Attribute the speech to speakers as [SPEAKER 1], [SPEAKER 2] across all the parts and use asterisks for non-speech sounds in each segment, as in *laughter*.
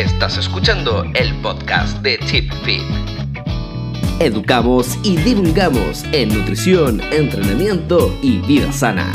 [SPEAKER 1] Estás escuchando el podcast de Chip Fit. Educamos y divulgamos en nutrición, entrenamiento y vida sana.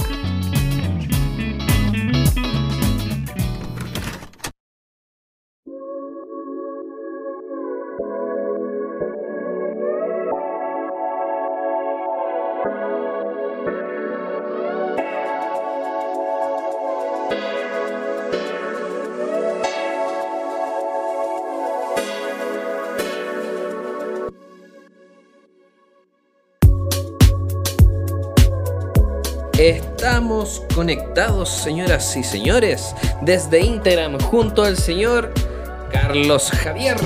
[SPEAKER 1] Conectados, señoras y señores, desde Instagram junto al señor Carlos Javier.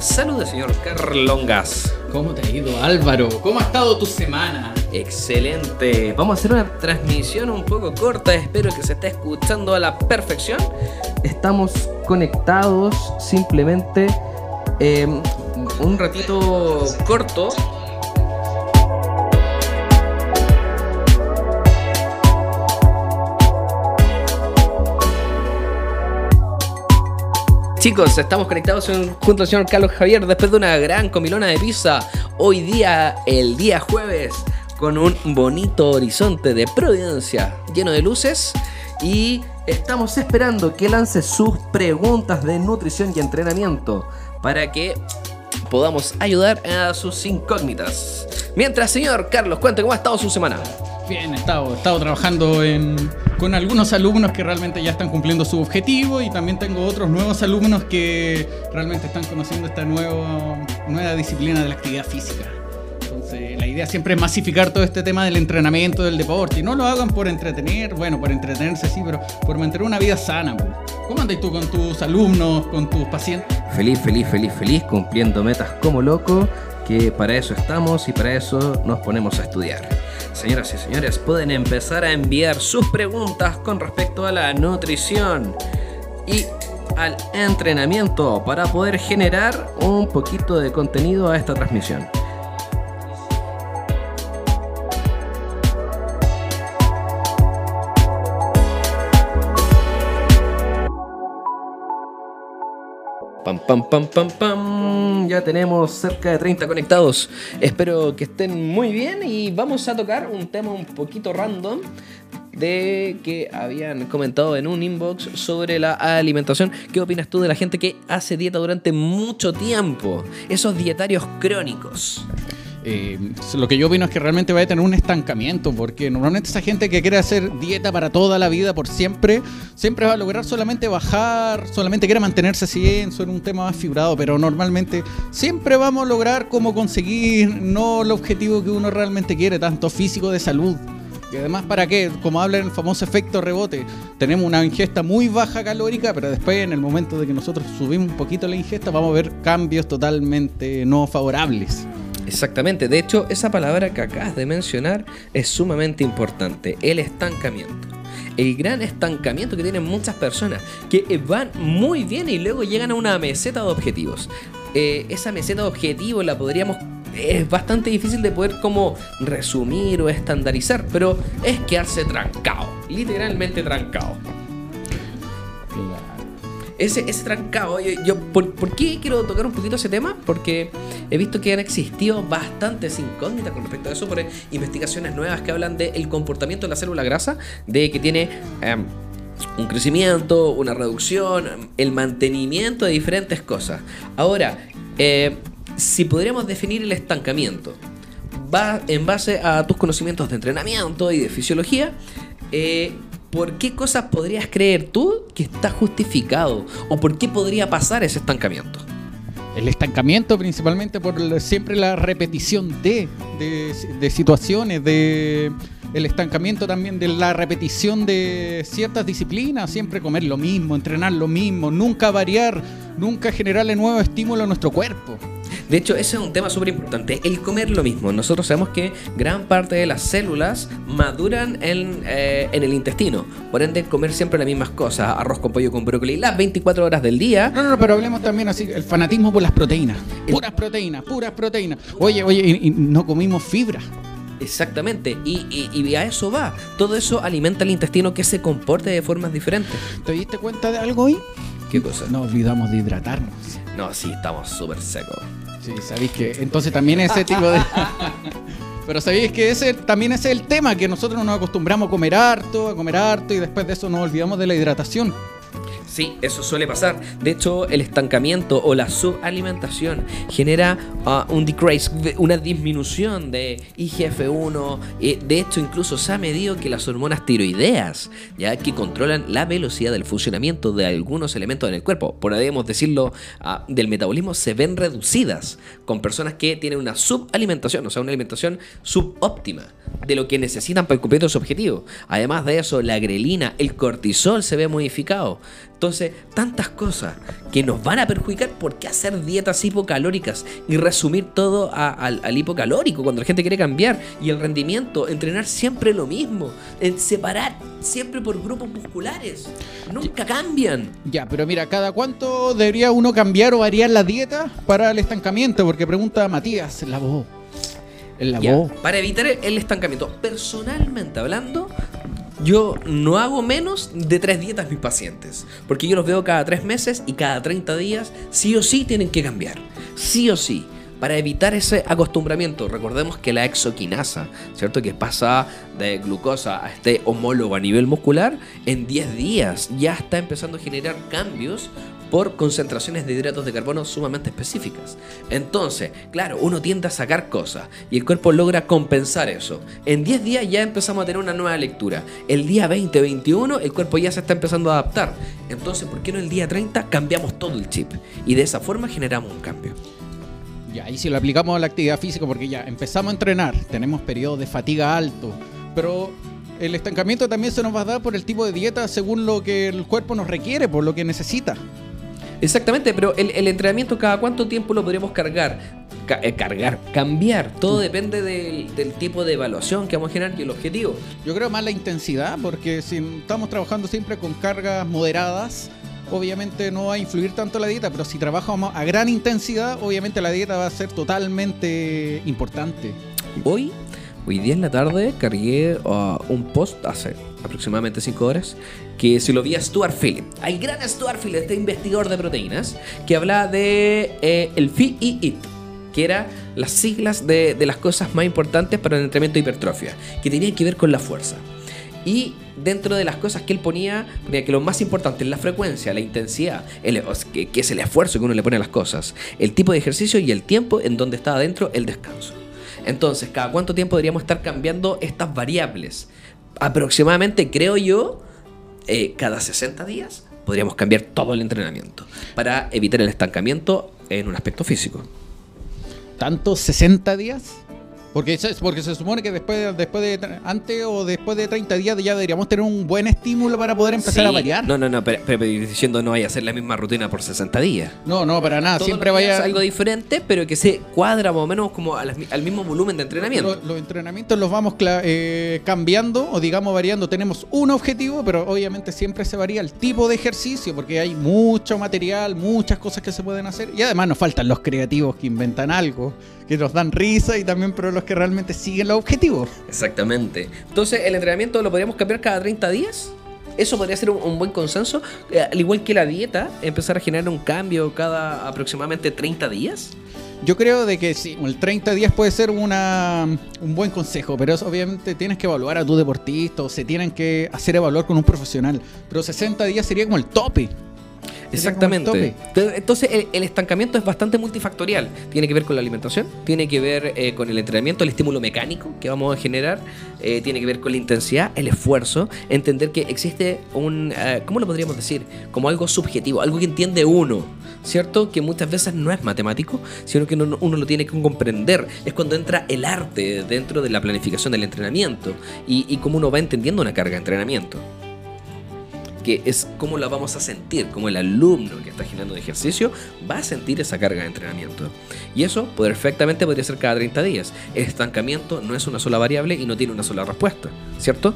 [SPEAKER 1] Saludos, señor Carlongas.
[SPEAKER 2] ¿Cómo te ha ido, Álvaro? ¿Cómo ha estado tu semana?
[SPEAKER 1] Excelente. Vamos a hacer una transmisión un poco corta. Espero que se esté escuchando a la perfección. Estamos conectados simplemente eh, un ratito corto Chicos, estamos conectados junto al señor Carlos Javier después de una gran comilona de pizza. Hoy día, el día jueves, con un bonito horizonte de Providencia lleno de luces. Y estamos esperando que lance sus preguntas de nutrición y entrenamiento para que podamos ayudar a sus incógnitas. Mientras, señor Carlos, cuente cómo ha estado su semana.
[SPEAKER 2] Bien, he estado, he estado trabajando con algunos alumnos que realmente ya están cumpliendo su objetivo y también tengo otros nuevos alumnos que realmente están conociendo esta nueva, nueva disciplina de la actividad física. Entonces, la idea siempre es masificar todo este tema del entrenamiento, del deporte. Y no lo hagan por entretener, bueno, por entretenerse sí, pero por mantener una vida sana. ¿Cómo andas tú con tus alumnos, con tus pacientes?
[SPEAKER 1] Feliz, feliz, feliz, feliz, cumpliendo metas como loco, que para eso estamos y para eso nos ponemos a estudiar. Señoras y señores, pueden empezar a enviar sus preguntas con respecto a la nutrición y al entrenamiento para poder generar un poquito de contenido a esta transmisión. Pam, pam, pam, pam, pam. Ya tenemos cerca de 30 conectados. Espero que estén muy bien y vamos a tocar un tema un poquito random de que habían comentado en un inbox sobre la alimentación. ¿Qué opinas tú de la gente que hace dieta durante mucho tiempo? Esos dietarios crónicos.
[SPEAKER 2] Eh, lo que yo opino es que realmente va a tener un estancamiento, porque normalmente esa gente que quiere hacer dieta para toda la vida, por siempre, siempre va a lograr solamente bajar, solamente quiere mantenerse así en un tema más fibrado, pero normalmente siempre vamos a lograr como conseguir no el objetivo que uno realmente quiere, tanto físico de salud. Y además, ¿para qué? Como habla en el famoso efecto rebote, tenemos una ingesta muy baja calórica, pero después en el momento de que nosotros subimos un poquito la ingesta, vamos a ver cambios totalmente no favorables.
[SPEAKER 1] Exactamente, de hecho esa palabra que acabas de mencionar es sumamente importante, el estancamiento. El gran estancamiento que tienen muchas personas que van muy bien y luego llegan a una meseta de objetivos. Eh, esa meseta de objetivos la podríamos es bastante difícil de poder como resumir o estandarizar, pero es quedarse trancado, literalmente trancado ese, ese trancado. Yo, ¿por, qué quiero tocar un poquito ese tema? Porque he visto que han existido bastantes incógnitas con respecto a eso, por investigaciones nuevas que hablan del comportamiento de la célula grasa, de que tiene... Em, un crecimiento, una reducción, el mantenimiento de diferentes cosas. Ahora, eh, si podríamos definir el estancamiento va en base a tus conocimientos de entrenamiento y de fisiología, eh, ¿por qué cosas podrías creer tú que está justificado? ¿O por qué podría pasar ese estancamiento?
[SPEAKER 2] El estancamiento principalmente por siempre la repetición de, de, situaciones, de el estancamiento también de la repetición de ciertas disciplinas, siempre comer lo mismo, entrenar lo mismo, nunca variar, nunca generarle nuevo estímulo a nuestro cuerpo.
[SPEAKER 1] De hecho, ese es un tema súper importante, el comer lo mismo. Nosotros sabemos que gran parte de las células maduran en, eh, en el intestino. Por ende, comer siempre las mismas cosas, arroz con pollo con brócoli, las 24 horas del día.
[SPEAKER 2] No, no, pero hablemos también así, el fanatismo por las proteínas. Puras proteínas, puras proteínas. Oye, oye, y, no comimos fibra.
[SPEAKER 1] Exactamente, y, y, a eso va. Todo eso alimenta el intestino que se comporte de formas diferentes.
[SPEAKER 2] ¿Te diste cuenta de algo hoy?
[SPEAKER 1] ¿Qué cosa?
[SPEAKER 2] No olvidamos de hidratarnos.
[SPEAKER 1] No, sí, estamos súper secos.
[SPEAKER 2] Sí, sabéis que entonces también ese tipo de... *laughs* Pero sabéis que ese también ese es el tema, que nosotros nos acostumbramos a comer harto, a comer harto y después de eso nos olvidamos de la hidratación.
[SPEAKER 1] Sí, eso suele pasar. De hecho, el estancamiento o la subalimentación genera uh, un decrease, una disminución de IGF-1. Eh, de hecho, incluso se ha medido que las hormonas tiroideas, ya que controlan la velocidad del funcionamiento de algunos elementos en el cuerpo, podríamos decirlo, uh, del metabolismo, se ven reducidas con personas que tienen una subalimentación, o sea, una alimentación subóptima de lo que necesitan para cumplir su objetivo. Además de eso, la grelina, el cortisol se ve modificado. Entonces, tantas cosas que nos van a perjudicar. ¿Por qué hacer dietas hipocalóricas y resumir todo al hipocalórico cuando la gente quiere cambiar? Y el rendimiento, entrenar siempre lo mismo. En separar siempre por grupos musculares. Nunca cambian.
[SPEAKER 2] Ya, pero mira, ¿cada cuánto debería uno cambiar o variar la dieta para el estancamiento? Porque pregunta Matías, la voz.
[SPEAKER 1] La voz. Para evitar el estancamiento. Personalmente hablando, yo no hago menos de tres dietas mis pacientes, porque yo los veo cada tres meses y cada 30 días sí o sí tienen que cambiar, sí o sí. Para evitar ese acostumbramiento, recordemos que la exoquinasa, ¿cierto? Que pasa de glucosa a este homólogo a nivel muscular, en 10 días ya está empezando a generar cambios por concentraciones de hidratos de carbono sumamente específicas. Entonces, claro, uno tiende a sacar cosas y el cuerpo logra compensar eso. En 10 días ya empezamos a tener una nueva lectura. El día 20, 21, el cuerpo ya se está empezando a adaptar. Entonces, ¿por qué no el día 30 cambiamos todo el chip? Y de esa forma generamos un cambio.
[SPEAKER 2] Ya, y si lo aplicamos a la actividad física, porque ya empezamos a entrenar, tenemos periodos de fatiga alto, pero el estancamiento también se nos va a dar por el tipo de dieta según lo que el cuerpo nos requiere, por lo que necesita.
[SPEAKER 1] Exactamente, pero el, entrenamiento, ¿cada cuánto tiempo lo podríamos cargar? Eh, cargar, cambiar. Todo depende del, tipo de evaluación que vamos a generar y el objetivo.
[SPEAKER 2] Yo creo más la intensidad, porque si estamos trabajando siempre con cargas moderadas, obviamente no va a influir tanto la dieta, pero si trabajamos a gran intensidad, obviamente la dieta va a ser totalmente importante.
[SPEAKER 1] Hoy, hoy día en la tarde, cargué uh, un post hace aproximadamente 5 horas, que se lo vi a Stuart Philip, al gran Stuart Philip, este investigador de proteínas, que hablaba de eh, el FI y IT, que eran las siglas de, de, las cosas más importantes para el entrenamiento de hipertrofia, que tenían que ver con la fuerza. Y dentro de las cosas que él ponía, ponía que lo más importante es la frecuencia, la intensidad, el, que, que es el esfuerzo que uno le pone a las cosas, el tipo de ejercicio y el tiempo en donde está adentro el descanso. Entonces, ¿cada cuánto tiempo deberíamos estar cambiando estas variables? Aproximadamente, creo yo, eh, cada 60 días podríamos cambiar todo el entrenamiento para evitar el estancamiento en un aspecto físico.
[SPEAKER 2] ¿Tanto 60 días? Porque, porque se supone que después, después de antes o después de 30 días ya deberíamos tener un buen estímulo para poder empezar a variar.
[SPEAKER 1] No, no, no, pero, diciendo no vaya a hacer la misma rutina por 60 días.
[SPEAKER 2] No, no, para nada. Siempre vaya.
[SPEAKER 1] algo diferente, pero que se cuadra más o menos como al, mismo volumen de entrenamiento.
[SPEAKER 2] Los, entrenamientos los vamos eh, cambiando o digamos variando. Tenemos un objetivo, pero obviamente siempre se varía el tipo de ejercicio porque hay mucho material, muchas cosas que se pueden hacer. Y además nos faltan los creativos que inventan algo, que nos dan risa y también pero los que realmente siguen los objetivos.
[SPEAKER 1] Exactamente. Entonces, ¿el entrenamiento lo podríamos cambiar cada 30 días? Eso podría ser un, buen consenso. Eh, al igual que la dieta, empezar a generar un cambio cada aproximadamente 30 días.
[SPEAKER 2] Yo creo de que sí, el 30 días puede ser una, un buen consejo, pero obviamente tienes que evaluar a tu deportista o se tienen que hacer evaluar con un profesional. Pero 60 días sería como el tope.
[SPEAKER 1] Exactamente. Entonces el, estancamiento es bastante multifactorial. Tiene que ver con la alimentación, tiene que ver eh, con el entrenamiento, el estímulo mecánico que vamos a generar, eh, tiene que ver con la intensidad, el esfuerzo, entender que existe un, eh, ¿cómo lo podríamos decir? Como algo subjetivo, algo que entiende uno, ¿cierto? Que muchas veces no es matemático, sino que uno, lo tiene que comprender. Es cuando entra el arte dentro de la planificación del entrenamiento y, y cómo uno va entendiendo una carga de entrenamiento que es cómo la vamos a sentir, como el alumno que está generando de ejercicio va a sentir esa carga de entrenamiento. Y eso perfectamente podría ser cada 30 días. El estancamiento no es una sola variable y no tiene una sola respuesta, ¿cierto?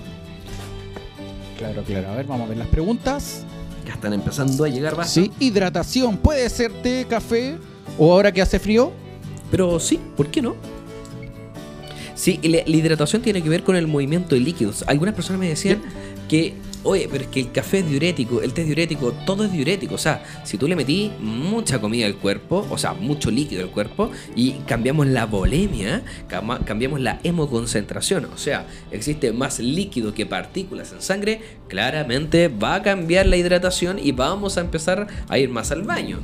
[SPEAKER 2] Claro, claro. A ver, vamos a ver las preguntas.
[SPEAKER 1] Ya están empezando a llegar más.
[SPEAKER 2] Sí, hidratación. ¿Puede ser té, café o ahora que hace frío?
[SPEAKER 1] Pero sí, ¿por qué no? Sí, la, hidratación tiene que ver con el movimiento de líquidos. Algunas personas me decían, que, oye, pero es que el café es diurético, el té es diurético, todo es diurético. O sea, si tú le metí mucha comida al cuerpo, o sea, mucho líquido al cuerpo, y cambiamos la volemia, cambiamos la hemoconcentración, o sea, existe más líquido que partículas en sangre, claramente va a cambiar la hidratación y vamos a empezar a ir más al baño.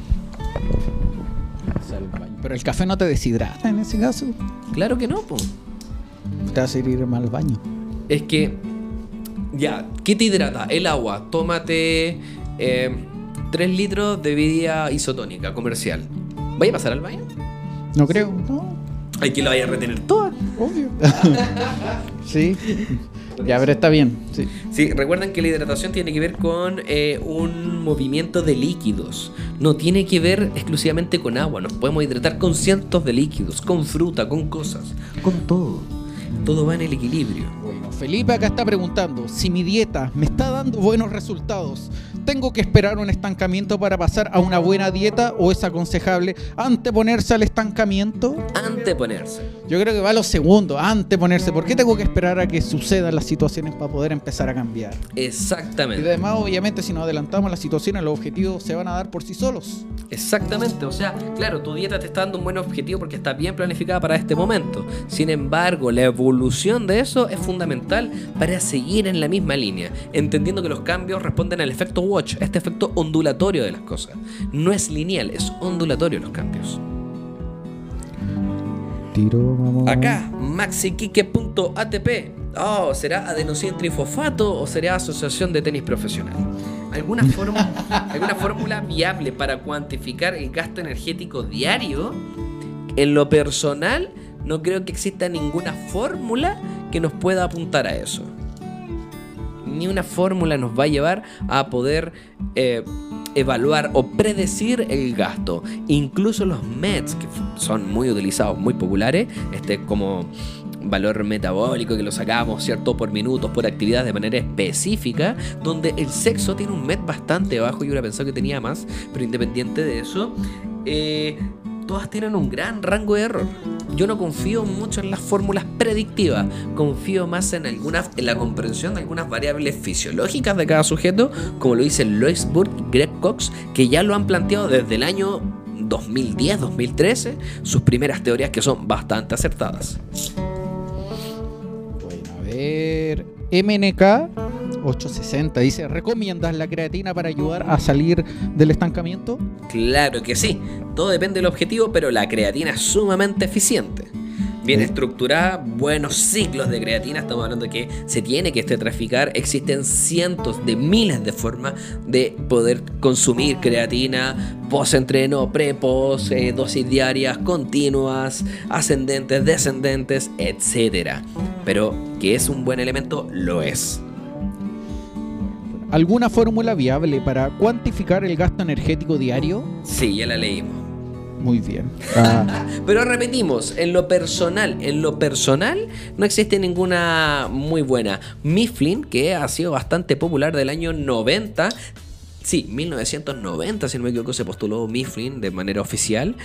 [SPEAKER 2] Pero el café no te deshidrata en ese caso.
[SPEAKER 1] Claro que no, po.
[SPEAKER 2] Te hace ir mal al baño.
[SPEAKER 1] Es que, ya, ¿qué te hidrata? El agua. Tómate 3 litros de bebida isotónica comercial. ¿Vaya a pasar al baño?
[SPEAKER 2] No creo, no,
[SPEAKER 1] Hay que lo vaya a retener toda.
[SPEAKER 2] obvio. *laughs* sí. Ya, pero está bien. Sí.
[SPEAKER 1] Sí, recuerden que la hidratación tiene que ver con eh, un movimiento de líquidos. No tiene que ver exclusivamente con agua. Nos podemos hidratar con cientos de líquidos, con fruta, con cosas, con todo. Todo va en el equilibrio.
[SPEAKER 2] Felipe acá está preguntando, si mi dieta me está dando buenos resultados, ¿tengo que esperar un estancamiento para pasar a una buena dieta o es aconsejable anteponerse al estancamiento?
[SPEAKER 1] Anteponerse.
[SPEAKER 2] Yo creo que va a lo segundo, anteponerse. ¿Por qué tengo que esperar a que sucedan las situaciones para poder empezar a cambiar? Y
[SPEAKER 1] Exactamente.
[SPEAKER 2] además, obviamente, si nos adelantamos las situaciones, los objetivos se van a dar por sí solos.
[SPEAKER 1] Exactamente, o sea, claro, tu dieta te está dando un buen objetivo porque está bien planificada para este momento. Sin embargo, la evolución de eso es fundamental para seguir en la misma línea, entendiendo que los cambios responden al efecto watch, este efecto ondulatorio de las cosas. No es lineal, es ondulatorio los cambios.
[SPEAKER 2] Tiro, vamos.
[SPEAKER 1] Acá, maxiquique.atp. Oh, ¿será adenosín trifosfato o será asociación de tenis profesional? ¿Alguna, fórmula, *laughs* ¿Alguna fórmula viable para cuantificar el gasto energético diario? En lo personal, no creo que exista ninguna fórmula que nos pueda apuntar a eso. Ni una fórmula nos va a llevar a poder eh, evaluar o predecir el gasto. Incluso los METs, que son muy utilizados, muy populares, este como valor metabólico que lo sacamos, ¿cierto? Por minutos, por actividad de manera específica, donde el sexo tiene un MET bastante bajo, yo hubiera pensado que tenía más, pero independiente de eso, eh, todas tienen un gran rango de error. Yo no confío mucho en las fórmulas predictivas, confío más en en la comprensión de algunas variables fisiológicas de cada sujeto, como lo dice Lois Burke y Greg Cox, que ya lo han planteado desde el año 2010-2013, sus primeras teorías que son bastante acertadas.
[SPEAKER 2] Bueno, a ver. MNK 860 dice: ¿Recomiendas la creatina para ayudar a salir del estancamiento?
[SPEAKER 1] Claro que sí, todo depende del objetivo, pero la creatina es sumamente eficiente. Bien estructurada, buenos ciclos de creatina, estamos hablando de que se tiene que este traficar, existen cientos de miles de formas de poder consumir creatina, post-entreno, pre-post, eh, dosis diarias, continuas, ascendentes, descendentes, etc. Pero que es un buen elemento, lo es.
[SPEAKER 2] ¿Alguna fórmula viable para cuantificar el gasto energético diario?
[SPEAKER 1] Sí, ya la leímos.
[SPEAKER 2] Muy bien. Ah, *laughs*
[SPEAKER 1] Pero repetimos, en lo personal, en lo personal no existe ninguna muy buena. Mifflin, que ha sido bastante popular del año 90. Sí, 1990, si no me equivoco, se postuló Mifflin de manera oficial.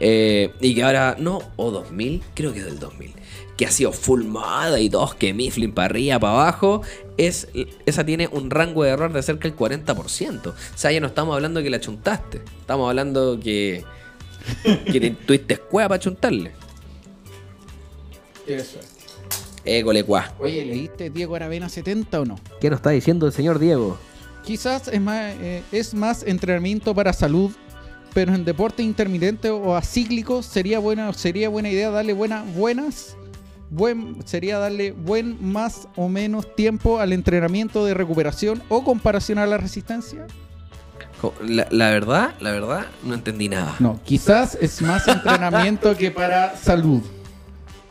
[SPEAKER 1] eh, y que ahora, no, o 2000, creo que es del 2000. Que ha sido full moda y dos, que Mifflin para arriba, para abajo. Es, esa tiene un rango de error de cerca del 40%. O sea, ya no estamos hablando que la chuntaste. Estamos hablando que que te tuviste cueva para chuntarle.
[SPEAKER 2] eso.
[SPEAKER 1] École cuá.
[SPEAKER 2] Oye, ¿leíste Diego Aravena 70 o no?
[SPEAKER 1] ¿Qué nos está diciendo el señor Diego?
[SPEAKER 2] Quizás es más, eh, es más entrenamiento para salud, pero en deporte intermitente o acíclico sería buena, sería buena idea darle buena, buenas, buen, sería darle buen más o menos tiempo al entrenamiento de recuperación o comparación a la resistencia.
[SPEAKER 1] La verdad, la verdad, no entendí nada.
[SPEAKER 2] No, quizás es más entrenamiento que para salud.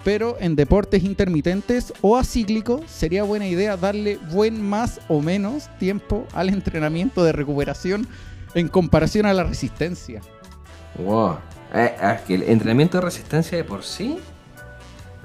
[SPEAKER 2] Pero en deportes intermitentes o acíclicos sería buena idea darle buen más o menos tiempo al entrenamiento de recuperación en comparación a la resistencia.
[SPEAKER 1] Wow. Eh, es que el entrenamiento de resistencia de por sí.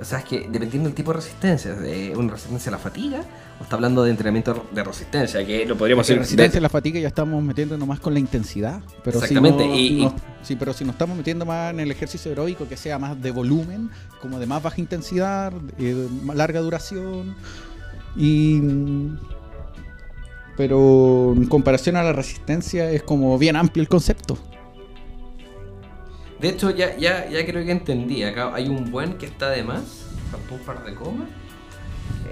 [SPEAKER 1] O sea, es que dependiendo del tipo de resistencia, de una resistencia a la fatiga, está hablando de entrenamiento de resistencia, que lo podríamos hacer.
[SPEAKER 2] resistencia a la fatiga ya estamos metiendo nomás con la intensidad. Pero
[SPEAKER 1] Exactamente,
[SPEAKER 2] Si no-
[SPEAKER 1] y-
[SPEAKER 2] no- sí, pero si nos estamos metiendo más en el ejercicio aeróbico que sea más de volumen, como de más baja intensidad, eh, de más larga duración y, pero en comparación a la resistencia es como bien amplio el concepto.
[SPEAKER 1] De hecho, ya, ya, ya creo que entendí. Acá hay un buen que está de más. Faltó un par de comas.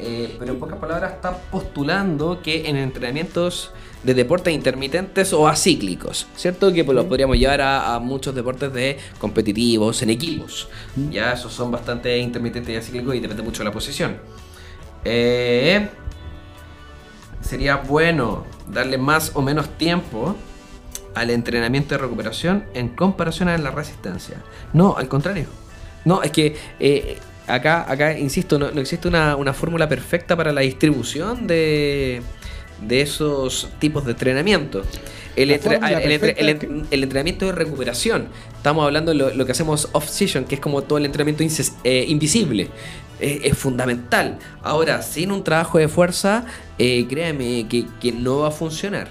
[SPEAKER 1] Eh, pero en pocas palabras está postulando que en entrenamientos de deportes intermitentes o acíclicos, ¿cierto? Que pues, los podríamos llevar a, a muchos deportes de competitivos en equipos. Ya esos son bastante intermitentes y acíclicos y depende mucho de la posición. Eh, sería bueno darle más o menos tiempo al entrenamiento de recuperación en comparación a la resistencia. No, al contrario. No, es que eh, acá, acá, insisto, no, no existe una, una fórmula perfecta para la distribución de, de esos tipos de entrenamiento. El,
[SPEAKER 2] La
[SPEAKER 1] entre-
[SPEAKER 2] fórmula
[SPEAKER 1] el entre- el
[SPEAKER 2] perfecta
[SPEAKER 1] en- el entrenamiento de recuperación. Estamos hablando de lo, lo que hacemos off-season, que es como todo el entrenamiento inces- eh, invisible. Es fundamental. Ahora, sin un trabajo de fuerza, eh, que no va a funcionar.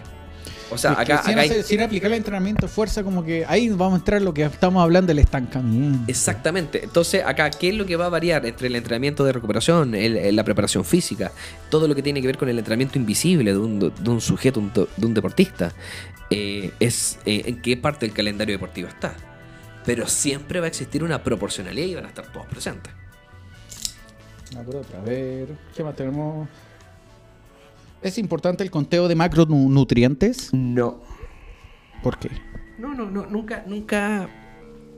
[SPEAKER 1] O sea, acá,
[SPEAKER 2] sin,
[SPEAKER 1] acá hay-
[SPEAKER 2] sin aplicar el entrenamiento de fuerza, como que ahí vamos a entrar en lo que estamos hablando del estancamiento.
[SPEAKER 1] Exactamente. Entonces, acá, ¿qué es lo que va a variar entre el entrenamiento de recuperación, el- la preparación física, todo lo que tiene que ver con el entrenamiento invisible de un, de un sujeto, un de un deportista? Eh, es eh, en qué parte del calendario deportivo está. Pero siempre va a existir una proporcionalidad y van a estar todos presentes.
[SPEAKER 2] Por otra, a ver, ¿qué más tenemos? ¿Es importante el conteo de macronutrientes?
[SPEAKER 1] No.
[SPEAKER 2] ¿Por qué?
[SPEAKER 1] No, no, no, nunca, nunca,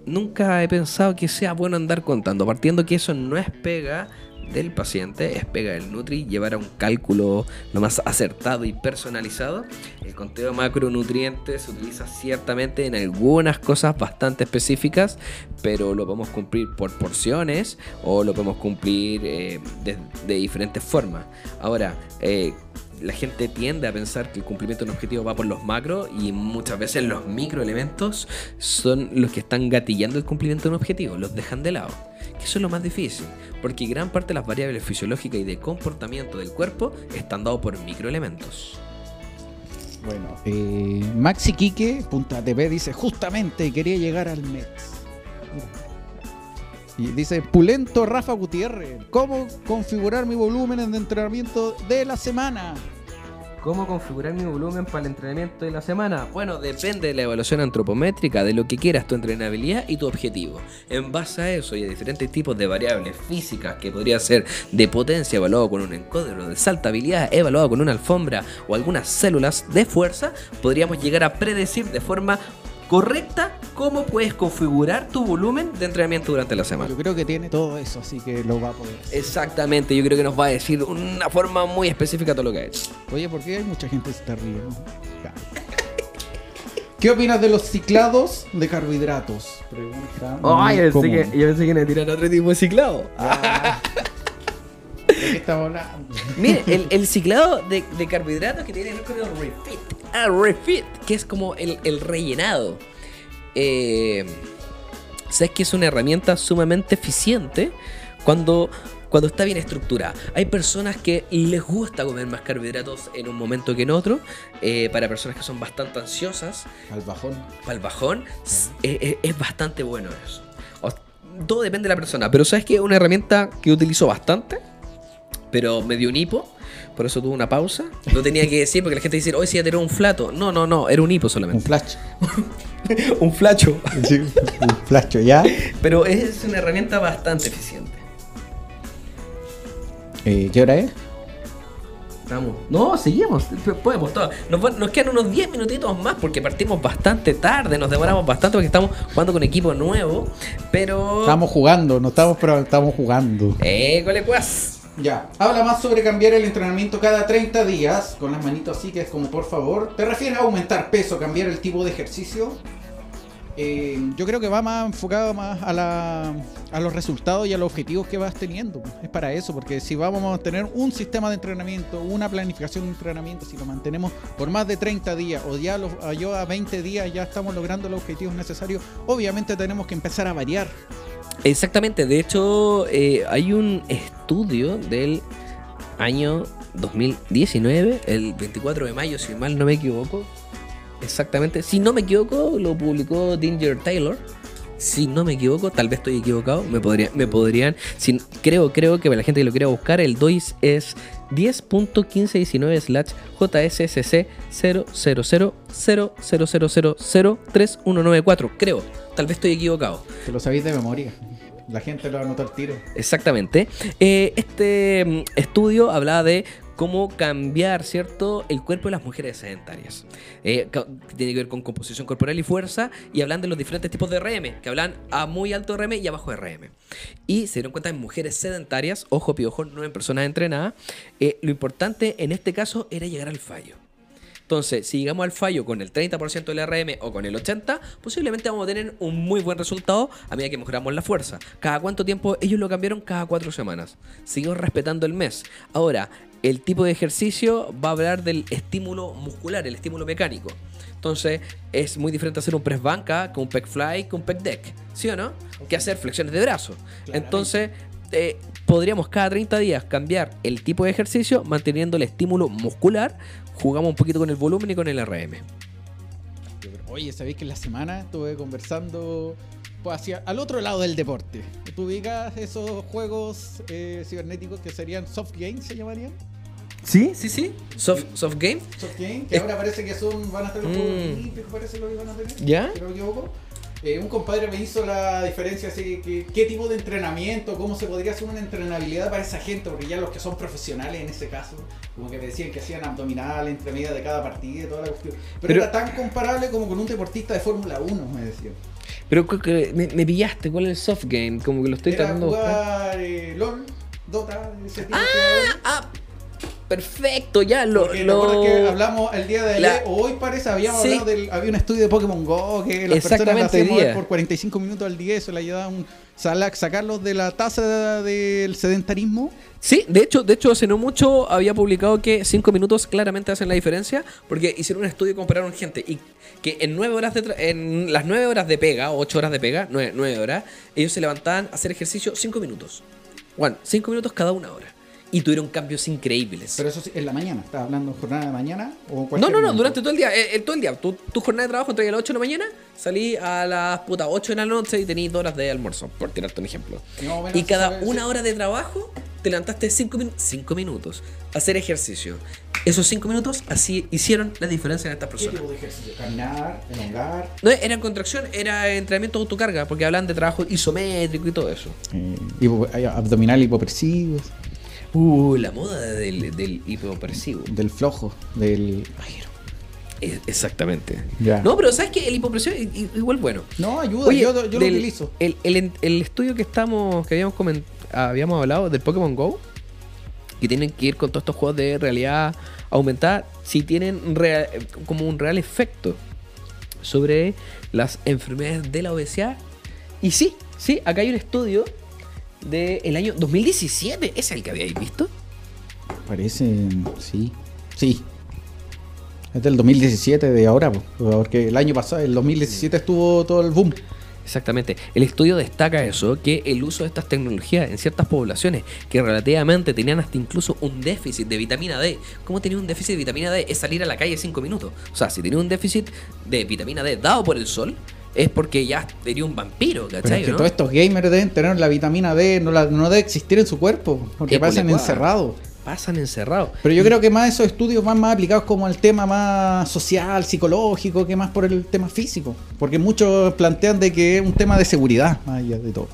[SPEAKER 1] nunca he pensado que sea bueno andar contando, partiendo que eso no es pega del paciente, es pega del Nutri, llevar a un cálculo lo más acertado y personalizado. El conteo de macronutrientes se utiliza ciertamente en algunas cosas bastante específicas, pero lo podemos cumplir por porciones o lo podemos cumplir eh, de, de diferentes formas. Ahora, eh, la gente tiende a pensar que el cumplimiento de un objetivo va por los macros y muchas veces los microelementos son los que están gatillando el cumplimiento de un objetivo, los dejan de lado. Que eso es lo más difícil, porque gran parte de las variables fisiológicas y de comportamiento del cuerpo están dados por microelementos.
[SPEAKER 2] Bueno, eh, Maxi Quique, punta TV, dice justamente quería llegar al Mets. Y dice, Pulento Rafa Gutiérrez, ¿cómo configurar mi volumen en entrenamiento de la semana?
[SPEAKER 1] ¿Cómo configurar mi volumen para el entrenamiento de la semana? Bueno, depende de la evaluación antropométrica, de lo que quieras, tu entrenabilidad y tu objetivo. En base a eso y a diferentes tipos de variables físicas que podría ser de potencia evaluado con un encódero, de saltabilidad evaluado con una alfombra o algunas células de fuerza, podríamos llegar a predecir de forma correcta cómo puedes configurar tu volumen de entrenamiento durante la semana.
[SPEAKER 2] Yo creo que tiene todo eso, así que lo va a poder. hacer.
[SPEAKER 1] Exactamente, yo creo que nos va a decir una forma muy específica todo lo que ha hecho.
[SPEAKER 2] Oye, ¿por qué hay mucha gente que se está riendo? Ya. ¿Qué opinas de los ciclados de carbohidratos? Pregunta. muy común.
[SPEAKER 1] yo pensé que me tiran otro tipo de ciclado.
[SPEAKER 2] Ah. ¿De qué estamos hablando?
[SPEAKER 1] Mire, el, el ciclado de, de carbohidratos que tiene el refit. Ah, refit, que es como el, el rellenado. Eh, Sabes que es una herramienta sumamente eficiente cuando, cuando está bien estructurada. Hay personas que les gusta comer más carbohidratos en un momento que en otro. eh, para personas que son bastante ansiosas,
[SPEAKER 2] Al bajón.
[SPEAKER 1] el bajón, eh, es bastante bueno eso. O- todo depende de la persona, pero ¿sabes que es una herramienta que utilizo bastante? Pero me dio un hipo, por eso tuve una pausa. Lo tenía que decir porque la gente dice, hoy sí ya tenía un flato. No, no, no, era un hipo
[SPEAKER 2] Un
[SPEAKER 1] solamente.
[SPEAKER 2] flash.
[SPEAKER 1] un flacho. *laughs*
[SPEAKER 2] un flash, ¿ya?
[SPEAKER 1] Pero es una herramienta bastante eficiente.
[SPEAKER 2] Eh, ¿Qué hora es?
[SPEAKER 1] Vamos. No, seguimos. Podemos todo. Nos, quedan unos 10 minutitos más porque partimos bastante tarde. Nos demoramos bastante porque estamos jugando con equipo nuevo. Pero.
[SPEAKER 2] Estamos jugando, no estamos, pero estamos jugando.
[SPEAKER 1] ¡École, pues!
[SPEAKER 2] Ya, habla más sobre cambiar el entrenamiento cada 30 días, con las manitos así que es como por favor. ¿Te refieres a aumentar peso, cambiar el tipo de ejercicio? Eh, yo creo que va más enfocado más a, la, a los resultados y a los objetivos que vas teniendo. Es para eso, porque si vamos a mantener un sistema de entrenamiento, una planificación de entrenamiento, si lo mantenemos por más de 30 días o ya yo a 20 días ya estamos logrando los objetivos necesarios, obviamente tenemos que empezar a variar.
[SPEAKER 1] Exactamente, de hecho eh, hay un estudio del año 2019, el 24 de mayo, si mal no me equivoco. Exactamente, si no me equivoco, lo publicó Dinger Taylor. Si no me equivoco, tal vez estoy equivocado, me, podría, me podrían... Creo, creo que la gente que lo quiera buscar, el DOIS es 10.1519 slash JSSC 00000003194. Creo, tal vez estoy equivocado.
[SPEAKER 2] Te lo sabéis de memoria. La gente lo anotó al tiro.
[SPEAKER 1] Exactamente. Eh, este mm, estudio hablaba de cómo cambiar, ¿cierto?, el cuerpo de las mujeres sedentarias. Eh, tiene que ver con composición corporal y fuerza, y hablan de los diferentes tipos de RM, que hablan a muy alto RM y a bajo RM. Y se dieron cuenta en mujeres sedentarias, ojo piojo, no en personas entrenadas, eh, lo importante en este caso era llegar al fallo. Entonces, si llegamos al fallo con el 30% del RM o con el 80%, posiblemente vamos a tener un muy buen resultado a medida que mejoramos la fuerza. ¿Cada cuánto tiempo? Ellos lo cambiaron cada cuatro semanas. Seguimos respetando el mes. Ahora, el tipo de ejercicio va a hablar del estímulo muscular, el estímulo mecánico. Entonces, es muy diferente hacer un press banca con un pec fly con un pec deck. ¿Sí o no? Que hacer flexiones de brazo.
[SPEAKER 2] Claramente.
[SPEAKER 1] Entonces, eh, podríamos cada 30 días cambiar el tipo de ejercicio manteniendo el estímulo muscular. Jugamos un poquito con el volumen y con el RM.
[SPEAKER 2] Oye, ¿sabéis que en la semana estuve conversando pues, hacia al otro lado del deporte? ¿Tú ubicas esos juegos eh, cibernéticos que serían soft games, se llamarían?
[SPEAKER 1] Sí, sí, sí. Soft, soft game.
[SPEAKER 2] Soft games, que
[SPEAKER 1] Es-
[SPEAKER 2] ahora parece que son, van a estar los
[SPEAKER 1] Mm.
[SPEAKER 2] Juegos Olímpicos, parece lo que van a tener.
[SPEAKER 1] ¿Ya?
[SPEAKER 2] Si no me equivoco. Eh, un compadre me hizo la diferencia así que qué tipo de entrenamiento, cómo se podría hacer una entrenabilidad para esa gente, porque ya los que son profesionales en ese caso, como que me decían que hacían abdominal entre media de cada partida y toda la cuestión. Pero,
[SPEAKER 1] Pero-
[SPEAKER 2] era tan comparable como con un deportista de Fórmula 1, me decían.
[SPEAKER 1] Pero me, me pillaste, ¿cuál es el soft game? Como que lo estoy
[SPEAKER 2] Era
[SPEAKER 1] tratando de buscar.
[SPEAKER 2] jugar eh, LOL, Dota, ese tipo de.
[SPEAKER 1] Ah, perfecto, ya lo.
[SPEAKER 2] Porque
[SPEAKER 1] lo-
[SPEAKER 2] ¿te acuerdas que hablamos el día de ayer,
[SPEAKER 1] La-
[SPEAKER 2] o hoy parece, habíamos
[SPEAKER 1] Sí.
[SPEAKER 2] hablado del, había un estudio de Pokémon Go que las personas hacían por 45 minutos al día, eso le ayudaba a un, sacarlos de la tasa del sedentarismo.
[SPEAKER 1] Sí, de hecho, de hecho, hace no mucho había publicado que 5 minutos claramente hacen la diferencia, porque hicieron un estudio y compararon gente y que en nueve horas de en las 9 horas de pega, 8 horas de pega, 9, horas, ellos se levantaban a hacer ejercicio 5 minutos. Bueno, 5 minutos cada una hora. Y tuvieron cambios increíbles.
[SPEAKER 2] Pero eso sí, en la mañana, ¿estás hablando jornada de mañana? O
[SPEAKER 1] No, no, no,
[SPEAKER 2] momento?
[SPEAKER 1] durante todo el día, eh, eh, todo el día. Tu, tu jornada de trabajo entra a las 8 de la mañana, salí a las putas 8 de la noche y tenéis 2 horas de almuerzo, por tirarte un ejemplo.
[SPEAKER 2] Y más o menos
[SPEAKER 1] Y cada una hora de trabajo te levantaste 5 minutos a hacer ejercicio. Esos 5 minutos así hicieron la diferencia en estas
[SPEAKER 2] ¿Qué
[SPEAKER 1] personas.
[SPEAKER 2] tipo de ejercicio? Caminar, elongar.
[SPEAKER 1] No era en contracción, era entrenamiento de autocarga, porque hablan de trabajo isométrico y todo eso.
[SPEAKER 2] Eh, hay abdominal hipopresivos,
[SPEAKER 1] Uh, la moda del, del hipopresivo.
[SPEAKER 2] del flojo, del
[SPEAKER 1] Exactamente.
[SPEAKER 2] Ya.
[SPEAKER 1] No, pero ¿sabes qué? El hipopresivo i- igual bueno.
[SPEAKER 2] No, ayuda,
[SPEAKER 1] Oye,
[SPEAKER 2] yo, yo lo utilizo.
[SPEAKER 1] El, el- el estudio que estamos, que habíamos coment- habíamos hablado del Pokémon Go, que tienen que ir con todos estos juegos de realidad aumentada, si tienen rea- como un real efecto sobre las enfermedades de la obesidad. Y sí, sí, acá hay un estudio del año 2017, ¿es el que habíais visto?
[SPEAKER 2] Parece, sí, sí. Es del 2017 de ahora, po, porque el año pasado, el 2017 estuvo todo el boom.
[SPEAKER 1] Exactamente. El estudio destaca eso, que el uso de estas tecnologías en ciertas poblaciones que relativamente tenían hasta incluso un déficit de vitamina D. ¿Cómo tenía un déficit de vitamina D? Es salir a la calle 5 minutos. O sea, si tenía un déficit de vitamina D dado por el sol, es porque ya tenía un vampiro,
[SPEAKER 2] Pero
[SPEAKER 1] ¿cachai?
[SPEAKER 2] es que
[SPEAKER 1] no?
[SPEAKER 2] todos estos gamers deben tener la vitamina D, no, la, no debe existir en su cuerpo, porque pasan encerrados.
[SPEAKER 1] Pasan encerrados.
[SPEAKER 2] Pero yo creo que más esos estudios van más aplicados como al tema más social, psicológico, que más por el tema físico. Porque muchos plantean de que es un tema de seguridad, más allá de todo.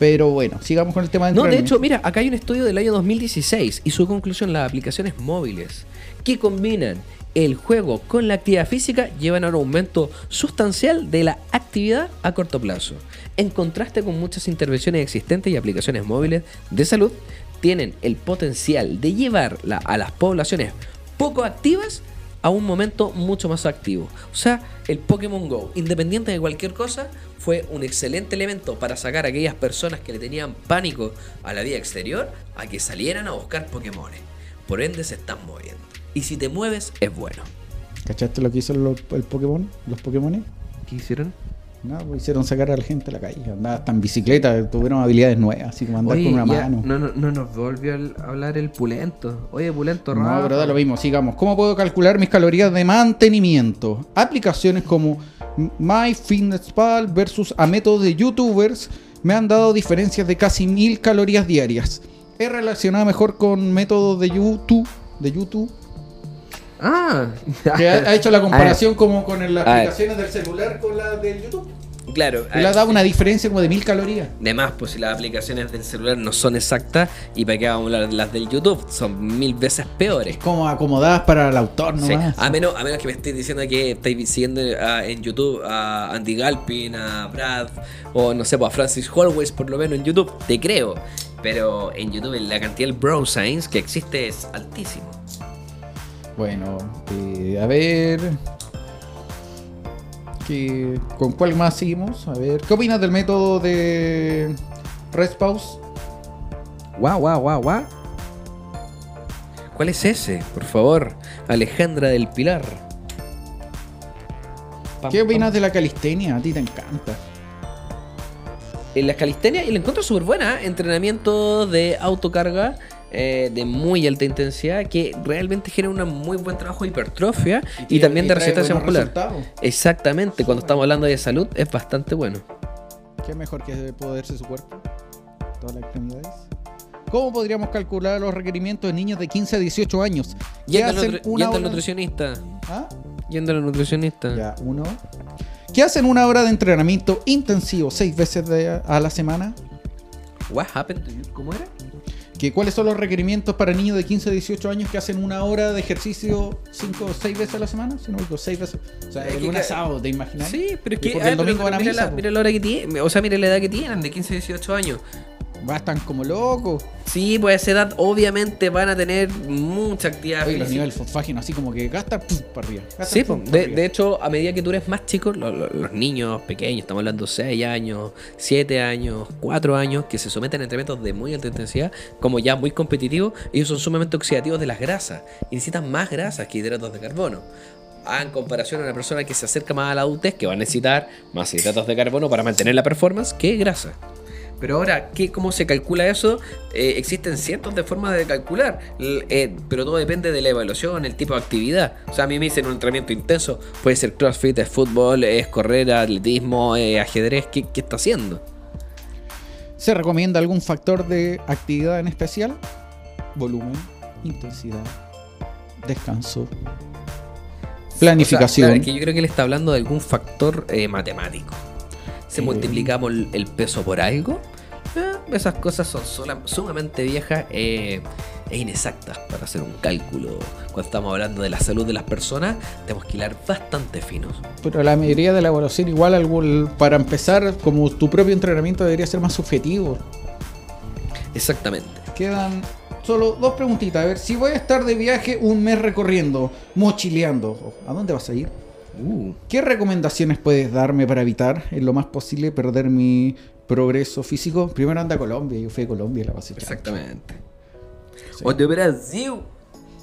[SPEAKER 2] Pero bueno, sigamos con el tema del
[SPEAKER 1] No, de hecho, mira, acá hay un estudio del año 2016 y su conclusión, las aplicaciones móviles que combinan el juego con la actividad física llevan a un aumento sustancial de la actividad a corto plazo. En contraste con muchas intervenciones existentes y aplicaciones móviles de salud, tienen el potencial de llevar la- a las poblaciones poco activas a un momento mucho más activo. O sea, el Pokémon Go, independiente de cualquier cosa, fue un excelente elemento para sacar a aquellas personas que le tenían pánico a la vida exterior a que salieran a buscar Pokémon. Por ende, se están moviendo. Y si te mueves, es bueno.
[SPEAKER 2] ¿Cachaste lo que hizo el Pokémon? Los Pokémon?
[SPEAKER 1] ¿Qué hicieron?
[SPEAKER 2] No, pues hicieron sacar a la gente a la calle. Andaba hasta en bicicleta, tuvieron habilidades nuevas, así como andar con una mano.
[SPEAKER 1] no, no, no nos volvió a hablar el pulento. Oye, pulento,
[SPEAKER 2] No, pero da lo mismo, sigamos. ¿Cómo puedo calcular mis calorías de mantenimiento? Aplicaciones como MyFitnessPal versus a métodos de youtubers me han dado diferencias de casi mil calorías diarias. es relacionada mejor con métodos de YouTube, de YouTube,
[SPEAKER 1] Ah,
[SPEAKER 2] que ha, ha hecho la *laughs* comparación como con las
[SPEAKER 1] A ver.
[SPEAKER 2] aplicaciones del celular con las del YouTube.
[SPEAKER 1] claro.
[SPEAKER 2] Le ha dado una diferencia como de mil calorías.
[SPEAKER 1] De más, pues si las aplicaciones del celular no son exactas, y para qué vamos a hablar de las del YouTube, son mil veces peores.
[SPEAKER 2] Como acomodadas para el autor
[SPEAKER 1] Sí,
[SPEAKER 2] nomás.
[SPEAKER 1] A, menos, a menos que me estéis diciendo que estáis siguiendo ah, en YouTube a Andy Galpin, a Brad, o no sé, pues a Francis Holways, por lo menos en YouTube, te creo. Pero en YouTube la cantidad de bro science que existe es altísimo.
[SPEAKER 2] Bueno, eh, a ver. ¿qué- ¿Con cuál más seguimos? A ver. ¿Qué opinas del método de Respaus?
[SPEAKER 1] Guau, guau, guau, guau. ¿Cuál es ese? Por favor, Alejandra del Pilar. Pam,
[SPEAKER 2] ¿Qué
[SPEAKER 1] pam.
[SPEAKER 2] opinas de la calistenia? A ti te encanta.
[SPEAKER 1] En la calistenia, y la encuentro súper buena. ¿eh? Entrenamiento de autocarga eh, de muy alta intensidad que realmente genera un muy buen trabajo de hipertrofia y,
[SPEAKER 2] tiene-
[SPEAKER 1] también de resistencia muscular.
[SPEAKER 2] resultados.
[SPEAKER 1] Exactamente, cuando estamos hablando de salud es bastante bueno.
[SPEAKER 2] ¿Qué mejor que poderse su cuerpo? Todas las extremidades. ¿Cómo podríamos calcular los requerimientos de niños de 15 a 18 años? ¿Qué
[SPEAKER 1] Yendo, al,
[SPEAKER 2] hacen
[SPEAKER 1] nutri-
[SPEAKER 2] una
[SPEAKER 1] yendo al
[SPEAKER 2] hora-
[SPEAKER 1] nutricionista.
[SPEAKER 2] ¿Ah?
[SPEAKER 1] Yendo al nutricionista.
[SPEAKER 2] Ya, uno. ¿Qué hacen una hora de entrenamiento intensivo seis veces de- a la semana?
[SPEAKER 1] What happened to you? ¿Cómo era?
[SPEAKER 2] ¿Que ¿Cuáles son los requerimientos para niños de 15 a 18 años que hacen una hora de ejercicio cinco o seis veces a la semana? Si no equivoco, seis veces. O sea, el lunes sábado, ¿te imaginas?
[SPEAKER 1] Sí, pero es que
[SPEAKER 2] porque el
[SPEAKER 1] ah, pero-
[SPEAKER 2] domingo van a
[SPEAKER 1] pero mira,
[SPEAKER 2] misa,
[SPEAKER 1] la, mira la hora que tienen, o sea, mira la edad que tienen, de 15 a 18 años.
[SPEAKER 2] Bastan como locos.
[SPEAKER 1] Sí, pues a esa edad obviamente van a tener mucha actividad
[SPEAKER 2] Oye, los niveles fosfágenos así como que gastan pum, para arriba. gastan,
[SPEAKER 1] Sí, pues,
[SPEAKER 2] para
[SPEAKER 1] de,
[SPEAKER 2] arriba.
[SPEAKER 1] de hecho, a medida que tú eres más chico, lo- lo- los niños pequeños, estamos hablando 6 años, 7 años, 4 años, que se someten a entrenamientos de muy alta intensidad, como ya muy competitivos, ellos son sumamente oxidativos de las grasas y necesitan más grasas que hidratos de carbono. Ah, En comparación a una persona que se acerca más a la adultez, que va a necesitar más hidratos de carbono para mantener la performance que grasa. Pero ahora, ¿qué, ¿cómo se calcula eso? Eh, existen cientos de formas de calcular, eh, pero todo depende de la evaluación, el tipo de actividad. O sea, a mí me dicen un entrenamiento intenso, puede ser crossfit, es fútbol, es correr, atletismo, eh, ajedrez, ¿qué, qué está haciendo?
[SPEAKER 2] ¿Se recomienda algún factor de actividad en especial? Volumen, intensidad, descanso, planificación.
[SPEAKER 1] O sea, claro, es que yo creo que él está hablando de algún factor eh, matemático. Si
[SPEAKER 2] Eh.
[SPEAKER 1] multiplicamos el, el peso por algo, eh, esas cosas son sola- sumamente viejas eh, e inexactas para hacer un cálculo. Cuando estamos hablando de la salud de las personas, tenemos que hilar bastante finos.
[SPEAKER 2] Pero la mayoría de la evaluación, igual algo- para empezar, como tu propio entrenamiento debería ser más subjetivo.
[SPEAKER 1] Exactamente.
[SPEAKER 2] Quedan solo dos preguntitas. A ver, si voy a estar de viaje un mes recorriendo, mochileando, ¿a dónde vas a ir?
[SPEAKER 1] Uh,
[SPEAKER 2] ¿Qué recomendaciones puedes darme para evitar en lo más posible perder mi progreso físico? Primero anda a Colombia, yo fui a Colombia la pasé
[SPEAKER 1] exactamente.
[SPEAKER 2] Sí.
[SPEAKER 1] O de Brasil.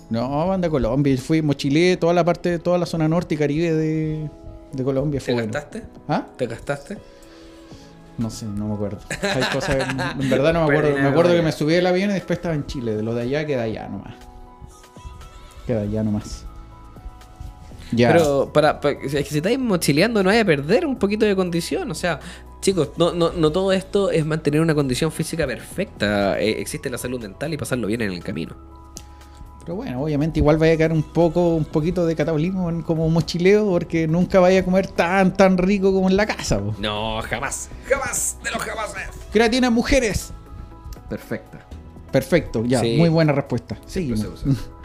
[SPEAKER 2] No, anda a Colombia, yo fui mochilé toda la parte, toda la zona norte y caribe de, de Colombia.
[SPEAKER 1] ¿Te
[SPEAKER 2] Fue bueno.
[SPEAKER 1] gastaste?
[SPEAKER 2] ¿Ah?
[SPEAKER 1] ¿Te gastaste?
[SPEAKER 2] No sé, no me acuerdo. *laughs* Hay cosas, en, en verdad no me acuerdo. Me acuerdo que me subí al avión y después estaba en Chile. De lo de allá queda allá nomás. Queda allá nomás. Ya.
[SPEAKER 1] Pero para, para- si estáis mochileando no hay a perder un poquito de condición. O sea, chicos, no, no, no todo esto es mantener una condición física perfecta. Eh, existe la salud mental y pasarlo bien en el camino.
[SPEAKER 2] Pero bueno, obviamente igual vaya a quedar un poco, un poquito de catabolismo en- como mochileo, porque nunca vaya a comer tan, tan rico como en la casa. po.
[SPEAKER 1] No, jamás. Jamás de los jamás.
[SPEAKER 2] Creatina mujeres.
[SPEAKER 1] Perfecta.
[SPEAKER 2] Perfecto, ya,
[SPEAKER 1] Sí.
[SPEAKER 2] muy buena respuesta. Seguimos. *laughs*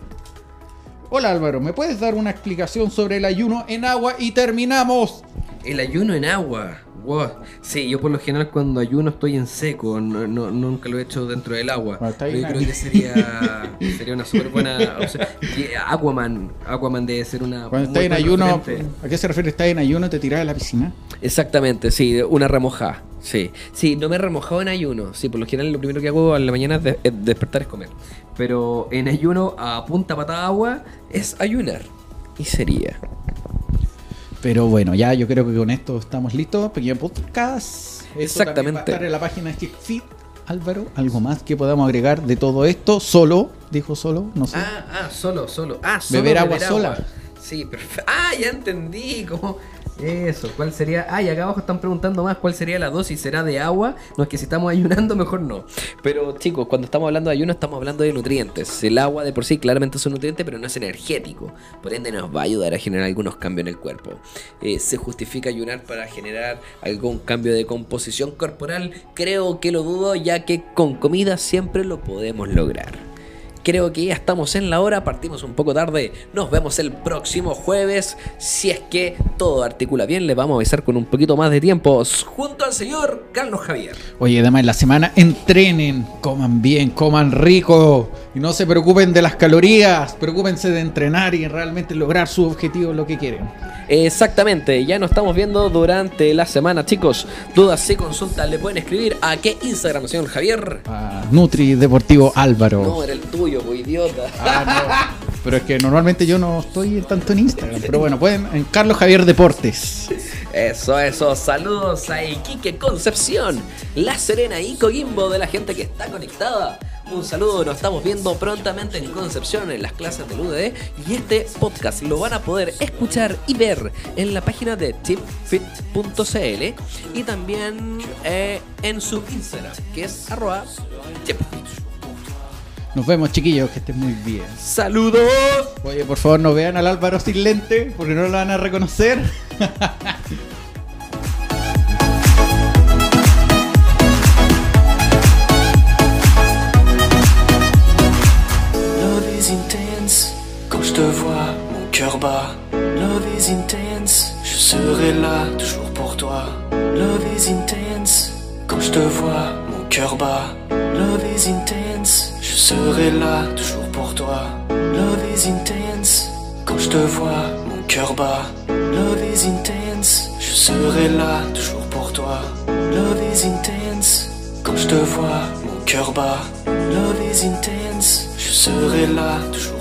[SPEAKER 2] Hola Álvaro, ¿me puedes dar una explicación sobre el ayuno en agua y terminamos?
[SPEAKER 1] El ayuno en agua. Wow. Sí, yo por lo general cuando ayuno estoy en seco, no, no- nunca lo he hecho dentro del agua.
[SPEAKER 2] Bueno, está
[SPEAKER 1] Pero yo creo que sería, *laughs* sería una súper buena opción. Y Aquaman, Aquaman debe ser una...
[SPEAKER 2] Cuando estás en ayuno,
[SPEAKER 1] referente.
[SPEAKER 2] ¿a qué se refiere? ¿Estás en ayuno te tirás a la piscina?
[SPEAKER 1] Exactamente, sí, una remojada. Sí, sí, no me he remojado en ayuno. Sí, por lo general lo primero que hago a la mañana es, de- es despertar es comer. Pero en ayuno a punta patada agua es ayunar. Y sería.
[SPEAKER 2] Pero bueno, ya yo creo que con esto estamos listos. Pequeño podcast. Esto
[SPEAKER 1] Exactamente.
[SPEAKER 2] Va a estar en la página de Fit. Álvaro, ¿algo más que podamos agregar de todo esto? Solo, dijo solo, no sé.
[SPEAKER 1] Ah, ah, solo, solo. Ah, solo
[SPEAKER 2] Beber agua sola.
[SPEAKER 1] Sí, perfecto. Ah, ya entendí. Como... Eso, ¿cuál sería? Ah, acá abajo están preguntando más cuál sería la dosis. ¿Será de agua? No es que si estamos ayunando, *laughs* mejor no. Pero chicos, cuando estamos hablando de ayuno, estamos hablando de nutrientes. El agua de por sí claramente es un nutriente, pero no es energético. Por ende, nos va a ayudar a generar algunos cambios en el cuerpo. Eh, se justifica ayunar para generar algún cambio de composición corporal. Creo que lo dudo, ya que con comida siempre lo podemos lograr. Creo que ya estamos en la hora, partimos un poco tarde. Nos vemos el próximo jueves. Si es que todo articula bien, le vamos a avisar con un poquito más de tiempo. Junto al señor Carlos Javier.
[SPEAKER 2] Oye, además en la semana entrenen, coman bien, coman rico y no se preocupen de las calorías. Preocúpense de entrenar y realmente lograr su objetivo, lo que quieren.
[SPEAKER 1] Exactamente, ya nos estamos viendo durante la semana, chicos. Dudas y consultas le pueden escribir a qué Instagram, señor Javier.
[SPEAKER 2] A Nutri Deportivo Álvaro.
[SPEAKER 1] No, era el tuyo, pues, idiota.
[SPEAKER 2] Ah, no. Pero es que normalmente yo no estoy tanto en Instagram. Pero bueno, pueden en Carlos Javier Deportes.
[SPEAKER 1] Eso, eso. Saludos a Iquique Concepción, La Serena y Coquimbo de la gente que está conectada. Un saludo, nos estamos viendo prontamente en Concepción en las clases del UDD y este podcast lo van a poder escuchar y ver en la página de tipfit.cl y también eh, en su Instagram que es arroba.
[SPEAKER 2] Nos vemos, chiquillos, que estén muy bien.
[SPEAKER 1] ¡Saludos!
[SPEAKER 2] Oye, por favor, no vean al Álvaro sin lente, porque no lo van a reconocer. *laughs*
[SPEAKER 3] Love is intense, je serai là toujours pour toi. Love is intense, quand je te vois, mon cœur bat. Love is intense, je serai là toujours